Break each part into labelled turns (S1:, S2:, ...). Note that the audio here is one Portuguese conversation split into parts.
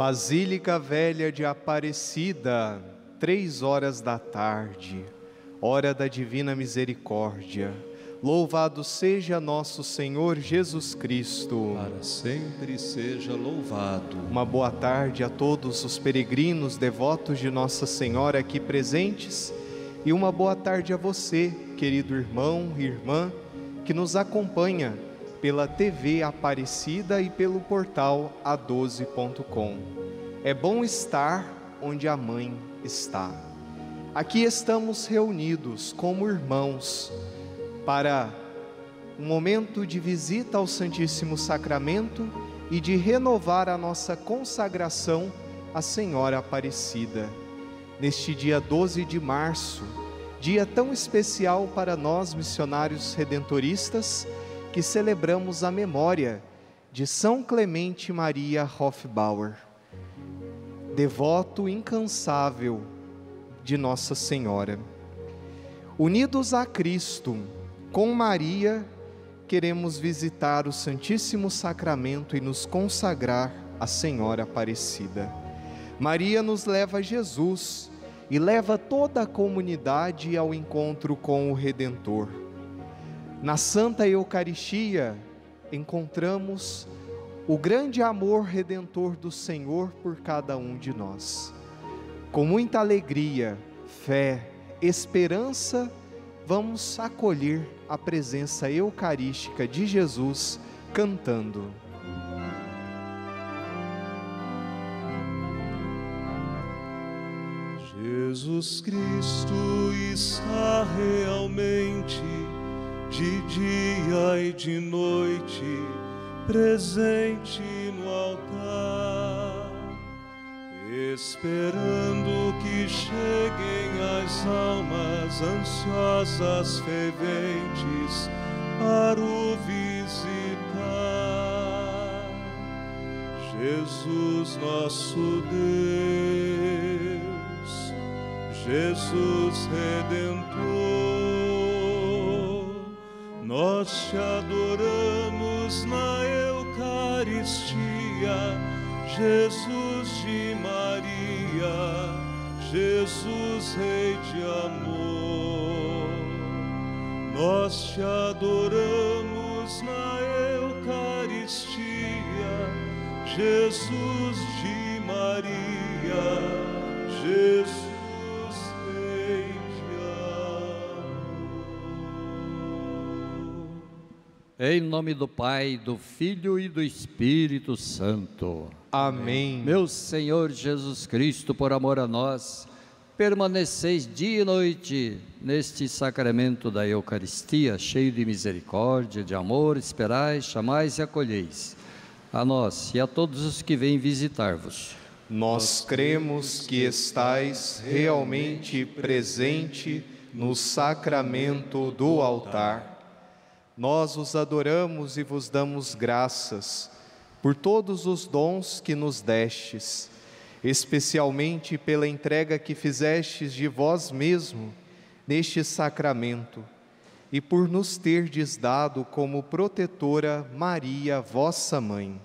S1: Basílica Velha de Aparecida, três horas da tarde, hora da Divina Misericórdia. Louvado seja nosso Senhor Jesus Cristo.
S2: Para sempre seja louvado.
S1: Uma boa tarde a todos os peregrinos devotos de Nossa Senhora aqui presentes e uma boa tarde a você, querido irmão e irmã, que nos acompanha pela TV Aparecida e pelo portal a12.com. É bom estar onde a mãe está. Aqui estamos reunidos como irmãos para um momento de visita ao Santíssimo Sacramento e de renovar a nossa consagração à Senhora Aparecida. Neste dia 12 de março, dia tão especial para nós missionários redentoristas, que celebramos a memória de São Clemente Maria Hofbauer, devoto incansável de Nossa Senhora. Unidos a Cristo, com Maria, queremos visitar o Santíssimo Sacramento e nos consagrar à Senhora Aparecida. Maria nos leva a Jesus e leva toda a comunidade ao encontro com o Redentor. Na Santa Eucaristia encontramos o grande amor redentor do Senhor por cada um de nós. Com muita alegria, fé, esperança, vamos acolher a presença eucarística de Jesus cantando.
S2: Jesus Cristo está realmente de dia e de noite presente no altar, esperando que cheguem as almas ansiosas, ferventes para o visitar. Jesus, nosso Deus, Jesus Redentor, nós te adoramos na Eucaristia, Jesus de Maria, Jesus Rei de amor. Nós te adoramos na Eucaristia, Jesus de Maria, Jesus
S3: Em nome do Pai, do Filho e do Espírito Santo.
S1: Amém.
S3: Meu Senhor Jesus Cristo, por amor a nós, permaneceis dia e noite neste sacramento da Eucaristia, cheio de misericórdia, de amor, esperais, chamais e acolheis. A nós e a todos os que vêm visitar-vos.
S1: Nós cremos que estais realmente presente no sacramento do altar. Nós os adoramos e vos damos graças por todos os dons que nos destes, especialmente pela entrega que fizestes de vós mesmo neste sacramento e por nos terdes dado como protetora Maria, vossa mãe.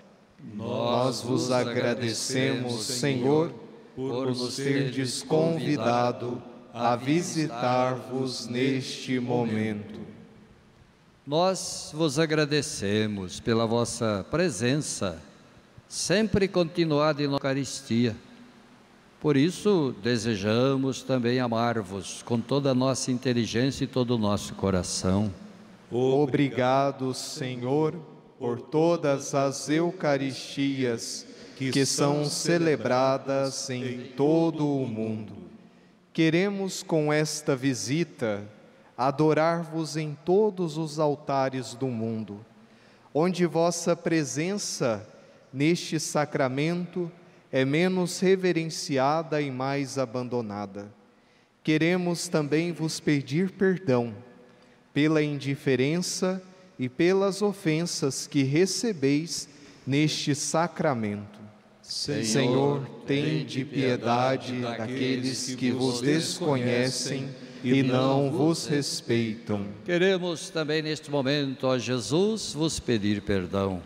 S1: Nós vos agradecemos, Senhor, por nos terdes convidado a visitar-vos neste momento.
S3: Nós vos agradecemos pela vossa presença, sempre continuada em Eucaristia. Por isso, desejamos também amar-vos com toda a nossa inteligência e todo o nosso coração.
S1: Obrigado, Senhor, por todas as Eucaristias que são celebradas em todo o mundo. Queremos com esta visita adorar-vos em todos os altares do mundo, onde vossa presença neste sacramento é menos reverenciada e mais abandonada. Queremos também vos pedir perdão pela indiferença e pelas ofensas que recebeis neste sacramento. Senhor, tende piedade daqueles que vos desconhecem e não vos respeitam.
S3: Queremos também neste momento, ó Jesus, vos pedir perdão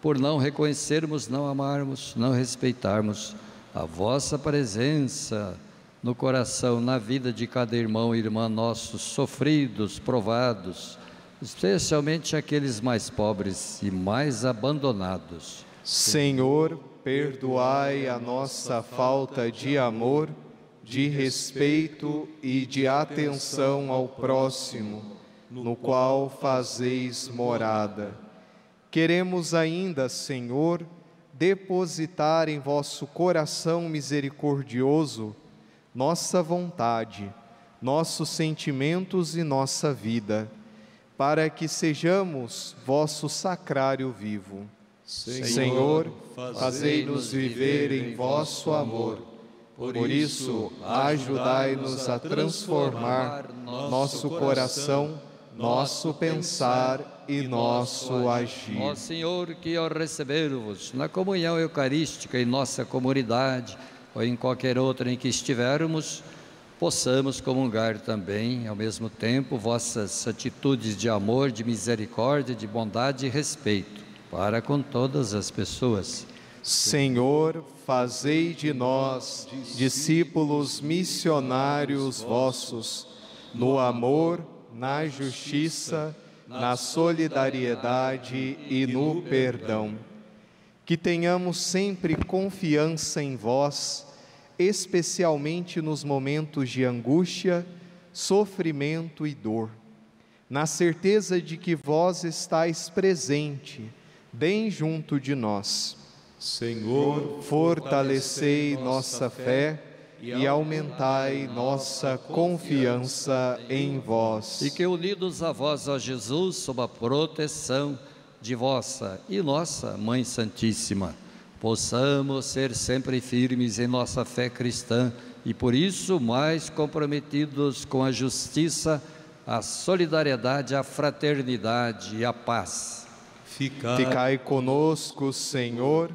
S3: por não reconhecermos, não amarmos, não respeitarmos a vossa presença no coração, na vida de cada irmão e irmã nossos sofridos, provados, especialmente aqueles mais pobres e mais abandonados.
S1: Senhor, perdoai a nossa falta de amor, de respeito e de atenção ao próximo, no qual fazeis morada. Queremos ainda, Senhor, depositar em vosso coração misericordioso nossa vontade, nossos sentimentos e nossa vida, para que sejamos vosso sacrário vivo. Senhor, fazei-nos viver em vosso amor. Por isso, ajudai-nos a transformar nosso coração, nosso pensar e nosso agir.
S3: Ó Senhor, que ao receber-vos na comunhão eucarística em nossa comunidade, ou em qualquer outra em que estivermos, possamos comungar também, ao mesmo tempo, vossas atitudes de amor, de misericórdia, de bondade e respeito para com todas as pessoas.
S1: Senhor, fazei de nós discípulos missionários vossos, no amor, na justiça, na solidariedade e no perdão. Que tenhamos sempre confiança em vós, especialmente nos momentos de angústia, sofrimento e dor, na certeza de que vós estáis presente, bem junto de nós.
S2: Senhor,
S1: Fortalecei nossa fé e aumentai nossa confiança em vós.
S3: E que unidos a vós, ó Jesus, sob a proteção de vossa e nossa Mãe Santíssima, possamos ser sempre firmes em nossa fé cristã e por isso mais comprometidos com a justiça, a solidariedade, a fraternidade e a paz.
S2: ficai,
S1: Ficai conosco, Senhor,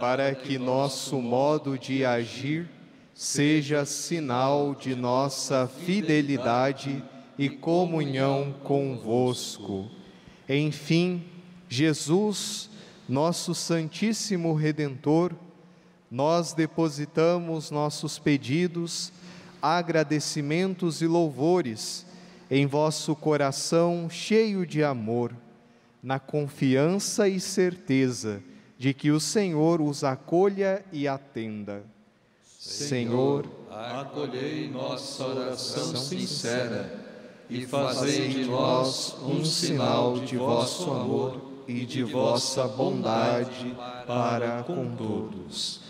S1: para que nosso modo de agir seja sinal de nossa fidelidade e comunhão convosco. Enfim, Jesus, nosso Santíssimo Redentor, nós depositamos nossos pedidos, agradecimentos e louvores em vosso coração cheio de amor, na confiança e certeza de que o Senhor os acolha e atenda. Senhor,
S2: acolhei nossa oração sincera
S1: e fazei de nós um sinal de vosso amor e de vossa bondade para com todos.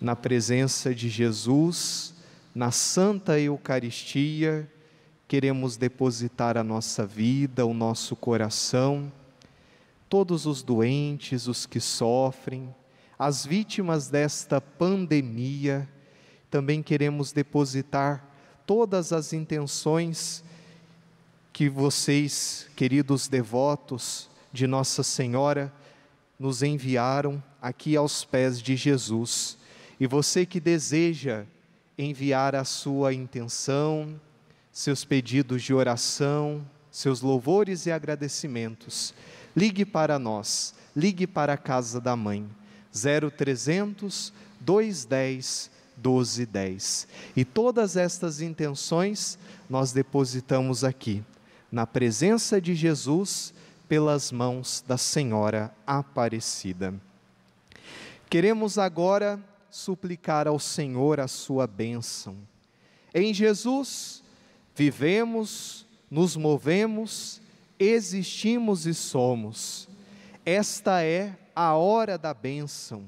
S1: Na presença de Jesus, na Santa Eucaristia, queremos depositar a nossa vida, o nosso coração, todos os doentes, os que sofrem, as vítimas desta pandemia, também queremos depositar todas as intenções que vocês, queridos devotos de Nossa Senhora, nos enviaram aqui aos pés de Jesus. E você que deseja enviar a sua intenção, seus pedidos de oração, seus louvores e agradecimentos, ligue para nós, ligue para a casa da mãe, 0300 210 1210. E todas estas intenções nós depositamos aqui, na presença de Jesus, pelas mãos da Senhora Aparecida. Queremos agora suplicar ao Senhor a sua bênção. Em Jesus, vivemos, nos movemos, existimos e somos. Esta é a hora da bênção.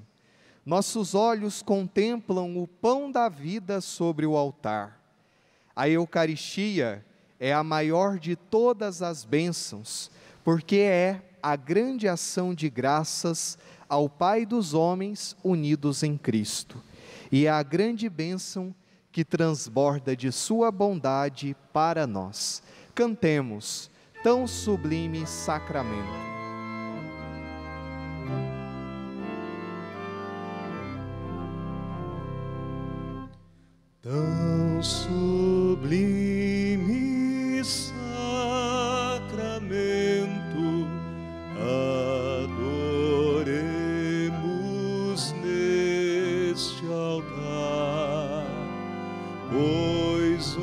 S1: Nossos olhos contemplam o pão da vida sobre o altar. A Eucaristia é a maior de todas as bênçãos, porque é a grande ação de graças ao Pai dos homens unidos em Cristo. E é a grande bênção que transborda de Sua bondade para nós. Cantemos tão sublime sacramento.
S2: Tão sublime sacramento, adoremos neste altar, pois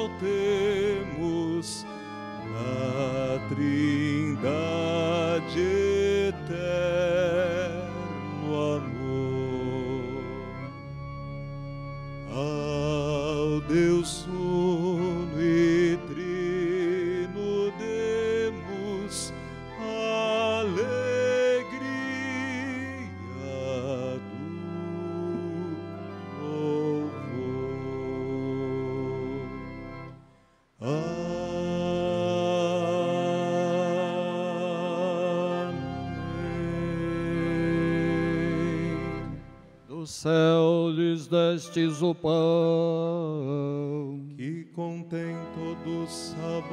S2: exaltemos na Trindade
S3: destes o pão.
S2: que contém todo sabor.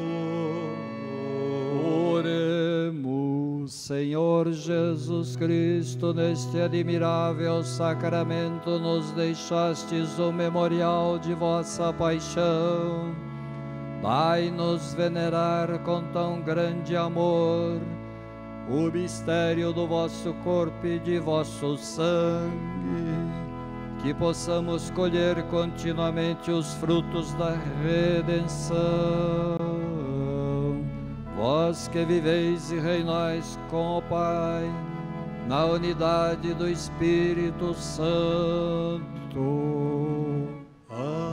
S3: Oremos, Senhor Jesus Cristo, neste admirável sacramento nos deixastes o memorial de vossa paixão. Dai-nos venerar com tão grande amor o mistério do vosso corpo e de vosso sangue, que possamos colher continuamente os frutos da redenção. Vós que viveis e reinais com o Pai, na unidade do Espírito Santo.
S2: Amém.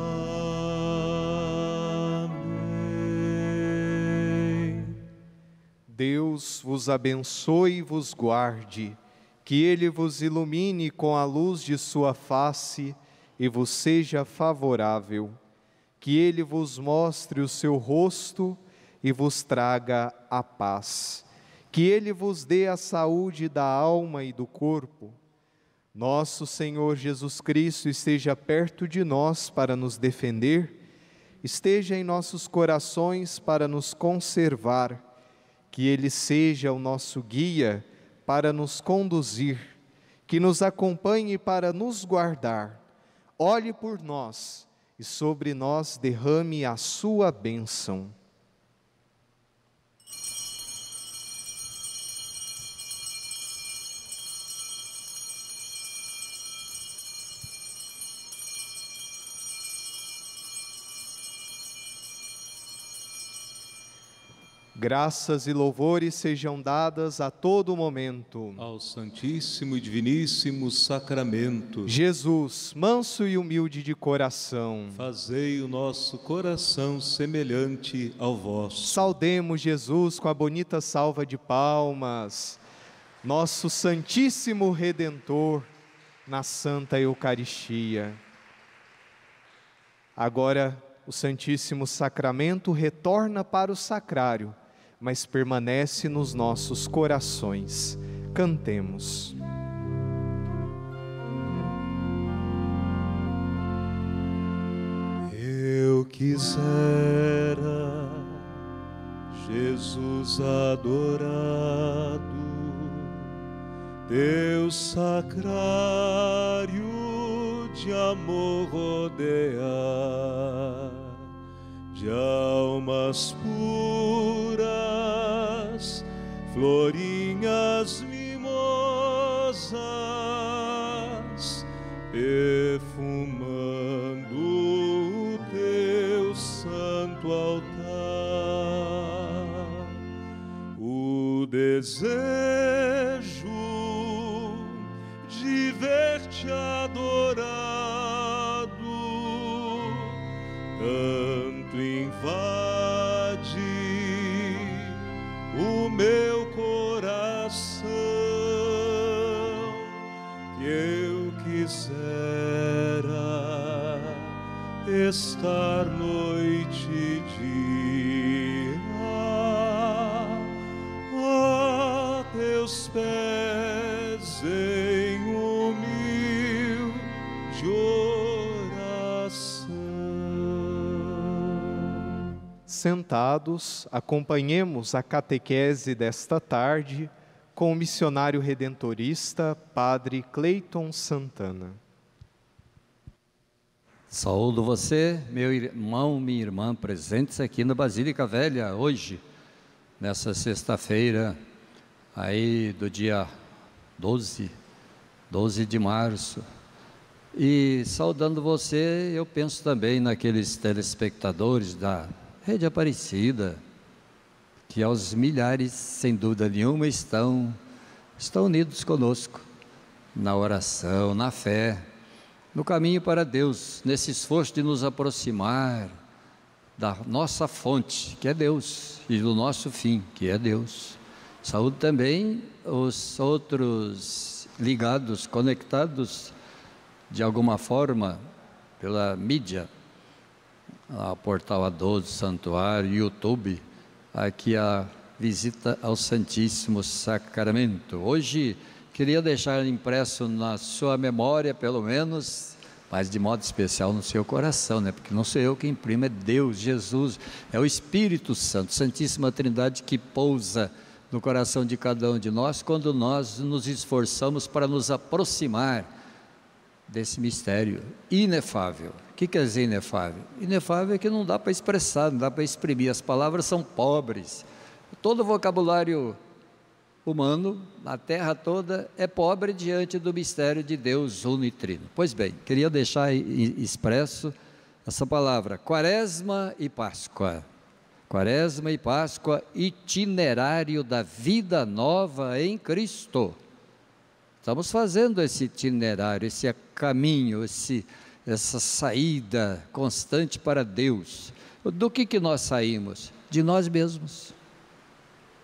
S1: Deus vos abençoe e vos guarde, que Ele vos ilumine com a luz de Sua face e vos seja favorável, que Ele vos mostre o seu rosto e vos traga a paz, que Ele vos dê a saúde da alma e do corpo. Nosso Senhor Jesus Cristo esteja perto de nós para nos defender, esteja em nossos corações para nos conservar que Ele seja o nosso guia para nos conduzir, que nos acompanhe para nos guardar, olhe por nós e sobre nós derrame a sua bênção. Graças e louvores sejam dadas a todo momento.
S2: Ao Santíssimo e Diviníssimo Sacramento,
S1: Jesus, manso e humilde de coração,
S2: fazei o nosso coração semelhante ao vosso.
S1: saudemos Jesus com a bonita salva de palmas, nosso Santíssimo Redentor na Santa Eucaristia. Agora, o Santíssimo Sacramento retorna para o sacrário, mas permanece nos nossos corações. Cantemos.
S2: Eu quisera, Jesus adorado, teu sacrário de amor rodear, de almas puras, florinhas mimosas, perfumando o teu santo altar. O desejo de ver-te adorado tanto invade meu estar noite e dia a teus pés em humilde oração.
S1: Sentados, acompanhemos a catequese desta tarde com o missionário redentorista, Padre Cleiton Santana.
S3: Saúdo você, meu irmão, minha irmã, presentes aqui na Basílica Velha hoje, nessa sexta-feira, aí do dia 12, 12 de março. E saudando você, eu penso também naqueles telespectadores da Rede Aparecida, que aos milhares, sem dúvida nenhuma, estão, estão unidos conosco na oração, na fé, no caminho para Deus, nesse esforço de nos aproximar da nossa fonte, que é Deus, e do nosso fim, que é Deus. Saúde também os outros ligados, conectados de alguma forma pela mídia, a Portal A12, Santuário, YouTube, aqui a visita ao Santíssimo Sacramento. Hoje queria deixar impresso na sua memória, pelo menos, mas de modo especial no seu coração, né? Porque não sou eu que imprimo, é Deus, Jesus, é o Espírito Santo, Santíssima Trindade que pousa no coração de cada um de nós quando nós nos esforçamos para nos aproximar desse mistério inefável. O que quer dizer inefável? Inefável é que não dá para expressar, não dá para exprimir, as palavras são pobres. Todo o vocabulário humano, na terra toda, é pobre diante do mistério de Deus unitrino. Pois bem, queria deixar expresso essa palavra, quaresma e Páscoa. Quaresma e Páscoa, itinerário da vida nova em Cristo. Estamos fazendo esse itinerário, esse caminho, esse, essa saída constante para Deus. Do que, que nós saímos? De nós mesmos,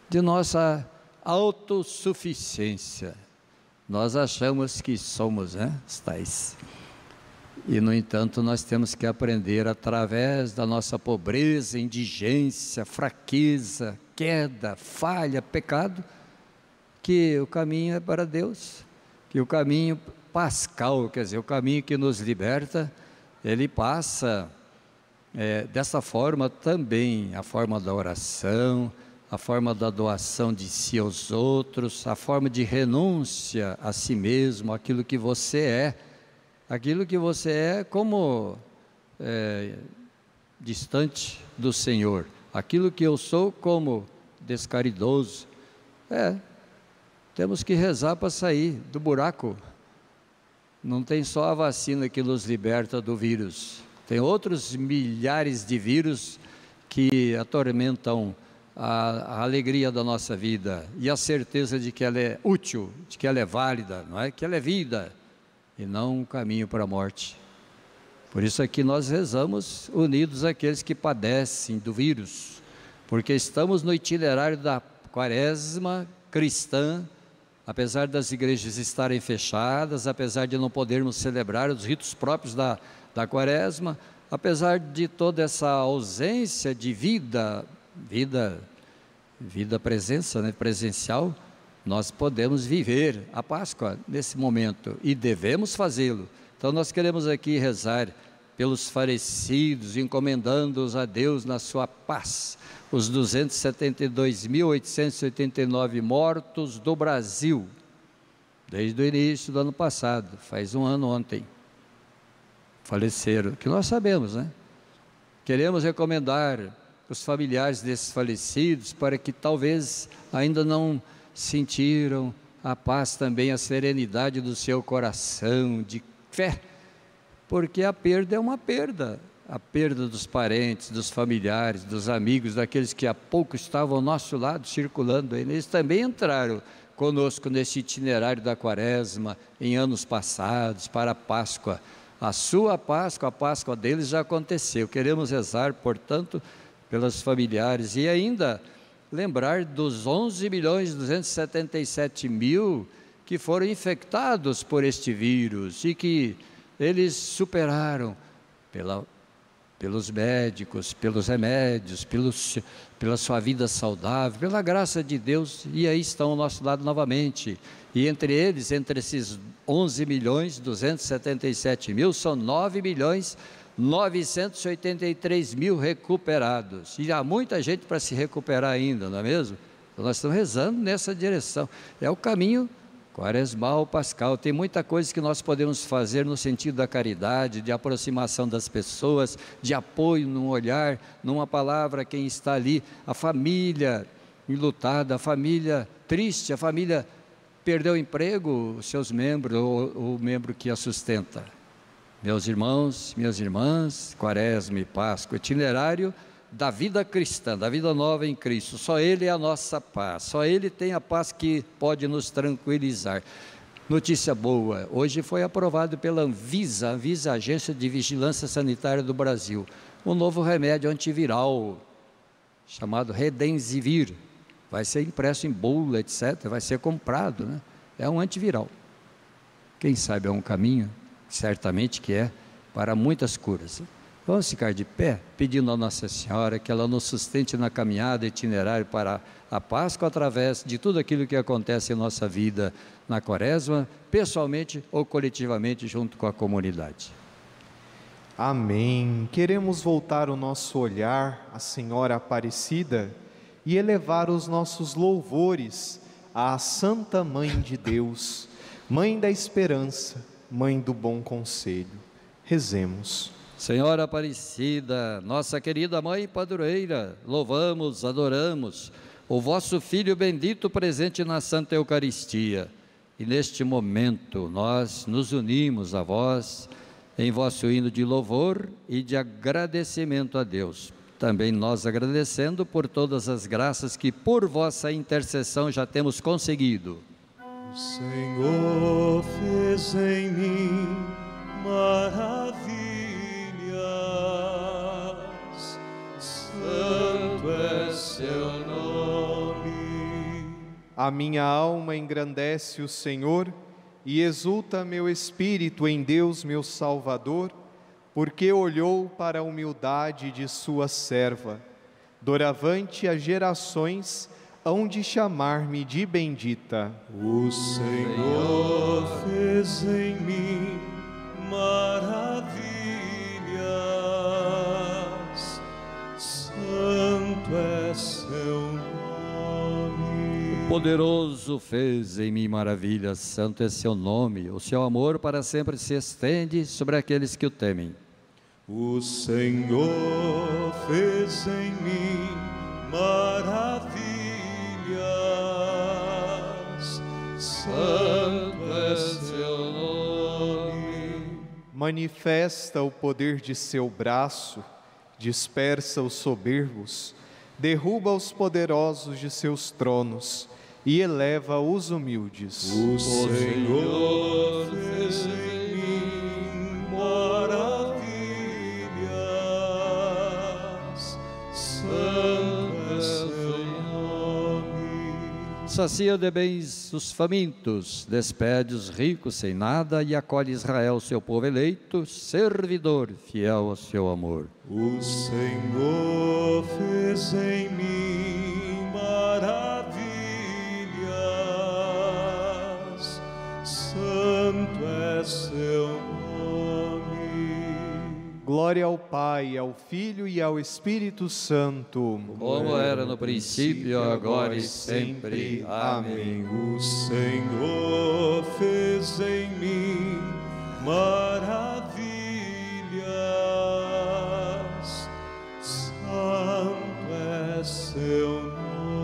S3: de nossa autossuficiência. Nós achamos que somos, né? Tais. E, no entanto, nós temos que aprender através da nossa pobreza, indigência, fraqueza, queda, falha, pecado, que o caminho é para Deus que o caminho pascal, quer dizer, o caminho que nos liberta, ele passa é, dessa forma também, a forma da oração, a forma da doação de si aos outros, a forma de renúncia a si mesmo, aquilo que você é, aquilo que você é como é, distante do Senhor, aquilo que eu sou como descaridoso, é, temos que rezar para sair do buraco. Não tem só a vacina que nos liberta do vírus, tem outros milhares de vírus que atormentam a, a, alegria da nossa vida e a certeza de que ela é útil, de que ela é válida, não é? Que ela é vida e não um caminho para a morte. Por isso aqui nós rezamos unidos àqueles que padecem do vírus, porque estamos no itinerário da quaresma cristã apesar das igrejas estarem fechadas, apesar de não podermos celebrar os ritos próprios da, da quaresma, apesar de toda essa ausência de vida, vida, vida presença, né, presencial, nós podemos viver a Páscoa nesse momento e devemos fazê-lo. Então nós queremos aqui rezar pelos falecidos, encomendando-os a Deus na sua paz, os 272.889 mortos do Brasil, desde o início do ano passado, faz um ano ontem, faleceram, que nós sabemos, né? Queremos recomendar os familiares desses falecidos para que talvez ainda não sentiram a paz também, a serenidade do seu coração, de fé, porque a perda é uma perda, a perda dos parentes, dos familiares, dos amigos, daqueles que há pouco estavam ao nosso lado circulando, eles também entraram conosco nesse itinerário da quaresma em anos passados para a Páscoa. A sua Páscoa, a Páscoa deles já aconteceu. Queremos rezar, portanto, pelas familiares e ainda lembrar dos 11 milhões 277 mil que foram infectados por este vírus e que eles superaram pela, pelos médicos, pelos remédios, pelos, pela sua vida saudável, pela graça de Deus, e aí estão ao nosso lado novamente. E entre eles, entre esses 11 milhões 277 mil, são 9 milhões 983 mil recuperados. E há muita gente para se recuperar ainda, não é mesmo? Então nós estamos rezando nessa direção. É o caminho quaresmal, pascal. Tem muita coisa que nós podemos fazer no sentido da caridade, de aproximação das pessoas, de apoio num olhar, numa palavra, quem está ali, a família enlutada, a família triste, a família perdeu o emprego, seus membros, ou o membro que a sustenta. Meus irmãos, minhas irmãs, Quaresma e Páscoa, itinerário da vida cristã, da vida nova em Cristo. Só Ele é a nossa paz, só Ele tem a paz que pode nos tranquilizar. Notícia boa, hoje foi aprovado pela Anvisa, Anvisa, Agência de Vigilância Sanitária do Brasil, um novo remédio antiviral chamado Redensivir. Vai ser impresso em bula, etc., vai ser comprado, né? É um antiviral. Quem sabe é um caminho certamente que é, para muitas curas. Vamos ficar de pé, pedindo a Nossa Senhora que ela nos sustente na caminhada itinerária para a Páscoa através de tudo aquilo que acontece em nossa vida na Quaresma, pessoalmente ou coletivamente, junto com a comunidade.
S1: Amém. Queremos voltar o nosso olhar à Senhora Aparecida e elevar os nossos louvores à Santa Mãe de Deus, Mãe da Esperança Mãe do Bom Conselho. Rezemos.
S3: Senhora Aparecida, nossa querida Mãe Padroeira, louvamos, adoramos o vosso Filho bendito presente na Santa Eucaristia. E neste momento nós nos unimos a vós em vosso hino de louvor e de agradecimento a Deus. Também nós agradecendo por todas as graças que por vossa intercessão já temos conseguido
S2: o Senhor fez em mim maravilhas, santo é seu nome.
S1: A minha alma engrandece o Senhor e exulta meu espírito em Deus, meu Salvador, porque olhou para a humildade de sua serva. Doravante as gerações, hão de chamar-me de bendita.
S2: O Senhor fez em mim maravilhas, santo é seu nome.
S3: O poderoso fez em mim maravilhas, santo é seu nome. O seu amor para sempre se estende sobre aqueles que o temem.
S2: O Senhor fez em mim maravilhas santo é seu nome.
S1: Manifesta o poder de seu braço, dispersa os soberbos, derruba os poderosos de seus tronos e eleva os humildes.
S2: O Senhor fez
S3: Sacia de bens os famintos, despede os ricos sem nada e acolhe Israel, seu povo eleito, servidor fiel ao seu amor.
S2: O Senhor fez em mim maravilhas, santo é seu nome.
S1: Glória ao Pai, ao Filho e ao Espírito Santo.
S3: Como era no princípio, agora e sempre. Amém.
S2: O Senhor fez em mim maravilhas, santo é seu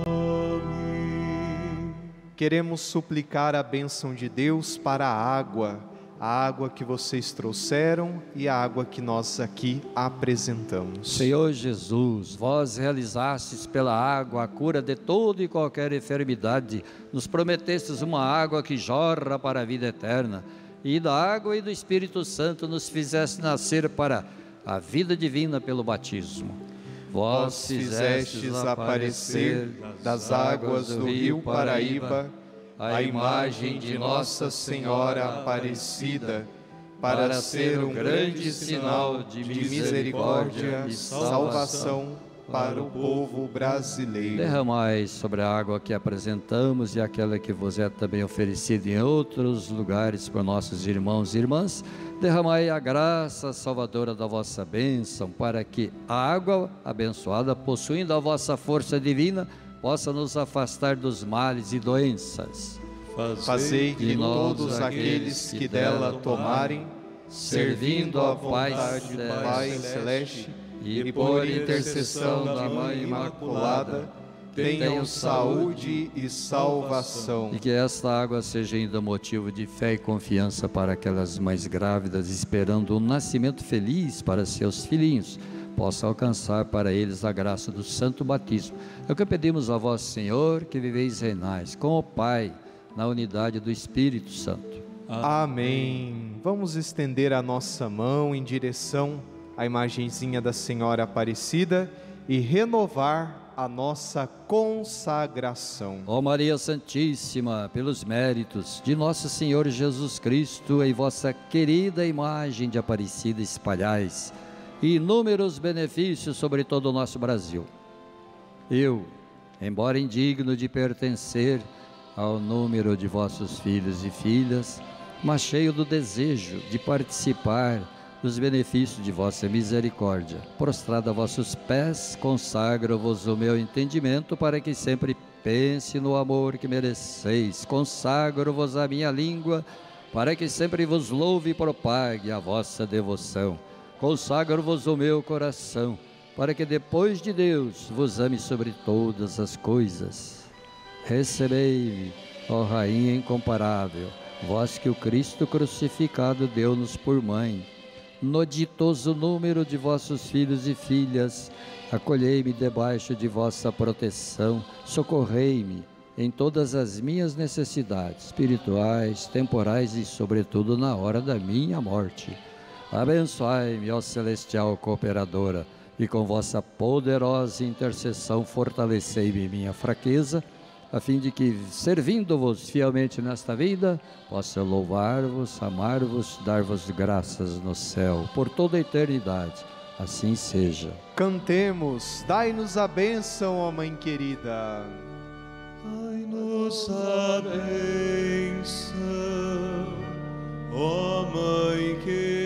S2: nome.
S1: Queremos suplicar a bênção de Deus para a água, a água que vocês trouxeram e a água que nós aqui apresentamos.
S3: Senhor Jesus, vós realizastes pela água a cura de toda e qualquer enfermidade, nos prometestes uma água que jorra para a vida eterna, e da água e do Espírito Santo nos fizeste nascer para a vida divina pelo batismo.
S1: Vós fizestes aparecer das águas do rio Paraíba a imagem de Nossa Senhora Aparecida, para ser um grande sinal de misericórdia e salvação para o povo brasileiro.
S3: Derramai sobre a água que apresentamos e aquela que vos é também oferecida em outros lugares por nossos irmãos e irmãs, derramai a graça salvadora da vossa bênção, para que a água abençoada, possuindo a vossa força divina, possa nos afastar dos males e doenças.
S1: Fazei que todos aqueles que dela tomarem, servindo à vontade do Pai Celeste, e por intercessão da Mãe Imaculada, tenham saúde e salvação.
S3: E que esta água seja ainda motivo de fé e confiança para aquelas mães grávidas esperando um nascimento feliz para seus filhinhos, possa alcançar para eles a graça do santo batismo. É o que pedimos a vós, Senhor, que viveis reinais com o Pai, na unidade do Espírito Santo.
S1: Amém. Vamos estender a nossa mão em direção à imagenzinha da Senhora Aparecida e renovar a nossa consagração.
S3: Ó Maria Santíssima, pelos méritos de nosso Senhor Jesus Cristo, em vossa querida imagem de Aparecida espalhais inúmeros benefícios sobre todo o nosso Brasil. Eu, embora indigno de pertencer ao número de vossos filhos e filhas, mas cheio do desejo de participar dos benefícios de vossa misericórdia. Prostrado a vossos pés, consagro-vos o meu entendimento para que sempre pense no amor que mereceis. Consagro-vos a minha língua para que sempre vos louve e propague a vossa devoção. Consagro-vos o meu coração para que depois de Deus vos ame sobre todas as coisas. Recebei-me, ó Rainha incomparável, vós que o Cristo crucificado deu-nos por mãe no ditoso número de vossos filhos e filhas, acolhei-me debaixo de vossa proteção, socorrei-me em todas as minhas necessidades espirituais, temporais e, sobretudo, na hora da minha morte. Abençoai-me, ó celestial cooperadora, e com vossa poderosa intercessão fortalecei-me minha fraqueza a fim de que, servindo-vos fielmente nesta vida, possa louvar-vos, amar-vos, dar-vos graças no céu por toda a eternidade. Assim seja.
S1: Cantemos, dai-nos a bênção, ó Mãe querida.
S2: Dai-nos a bênção, ó Mãe querida.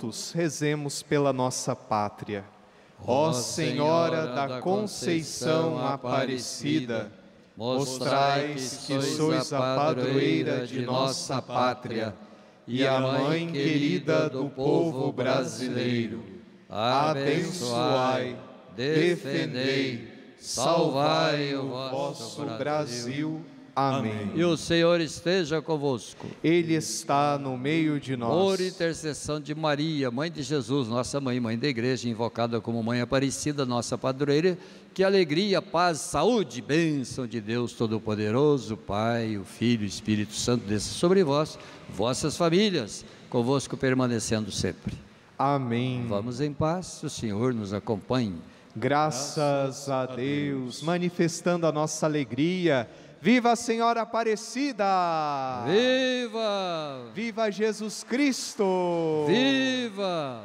S1: Juntos rezemos pela nossa pátria. Ó Senhora da Conceição Aparecida, mostrais que sois a padroeira de nossa pátria e a mãe querida do povo brasileiro. Abençoai, defendei, salvai o vosso Brasil. Amém.
S3: E o Senhor esteja convosco.
S1: Ele está no meio de nós.
S3: Por intercessão de Maria, Mãe de Jesus, nossa mãe, mãe da igreja, invocada como Mãe Aparecida, nossa padroeira, que alegria, paz, saúde, bênção de Deus Todo-Poderoso, Pai, o Filho e o Espírito Santo, desça sobre vós, vossas famílias, convosco permanecendo sempre.
S1: Amém.
S3: Vamos em paz, o Senhor nos acompanhe.
S1: Graças a Deus, manifestando a nossa alegria. Viva a Senhora Aparecida!
S3: Viva!
S1: Viva Jesus Cristo!
S3: Viva!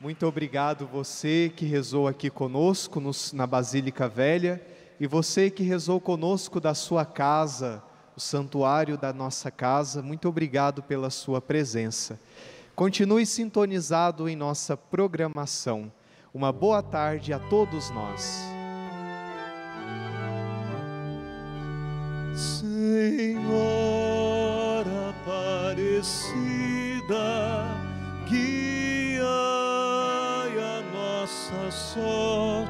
S1: Muito obrigado você que rezou aqui conosco nos- na Basílica Velha e você que rezou conosco da sua casa, o santuário da nossa casa. Muito obrigado pela sua presença. Continue sintonizado em nossa programação. Uma boa tarde a todos nós.
S2: Senhora Aparecida, guiai a nossa sorte.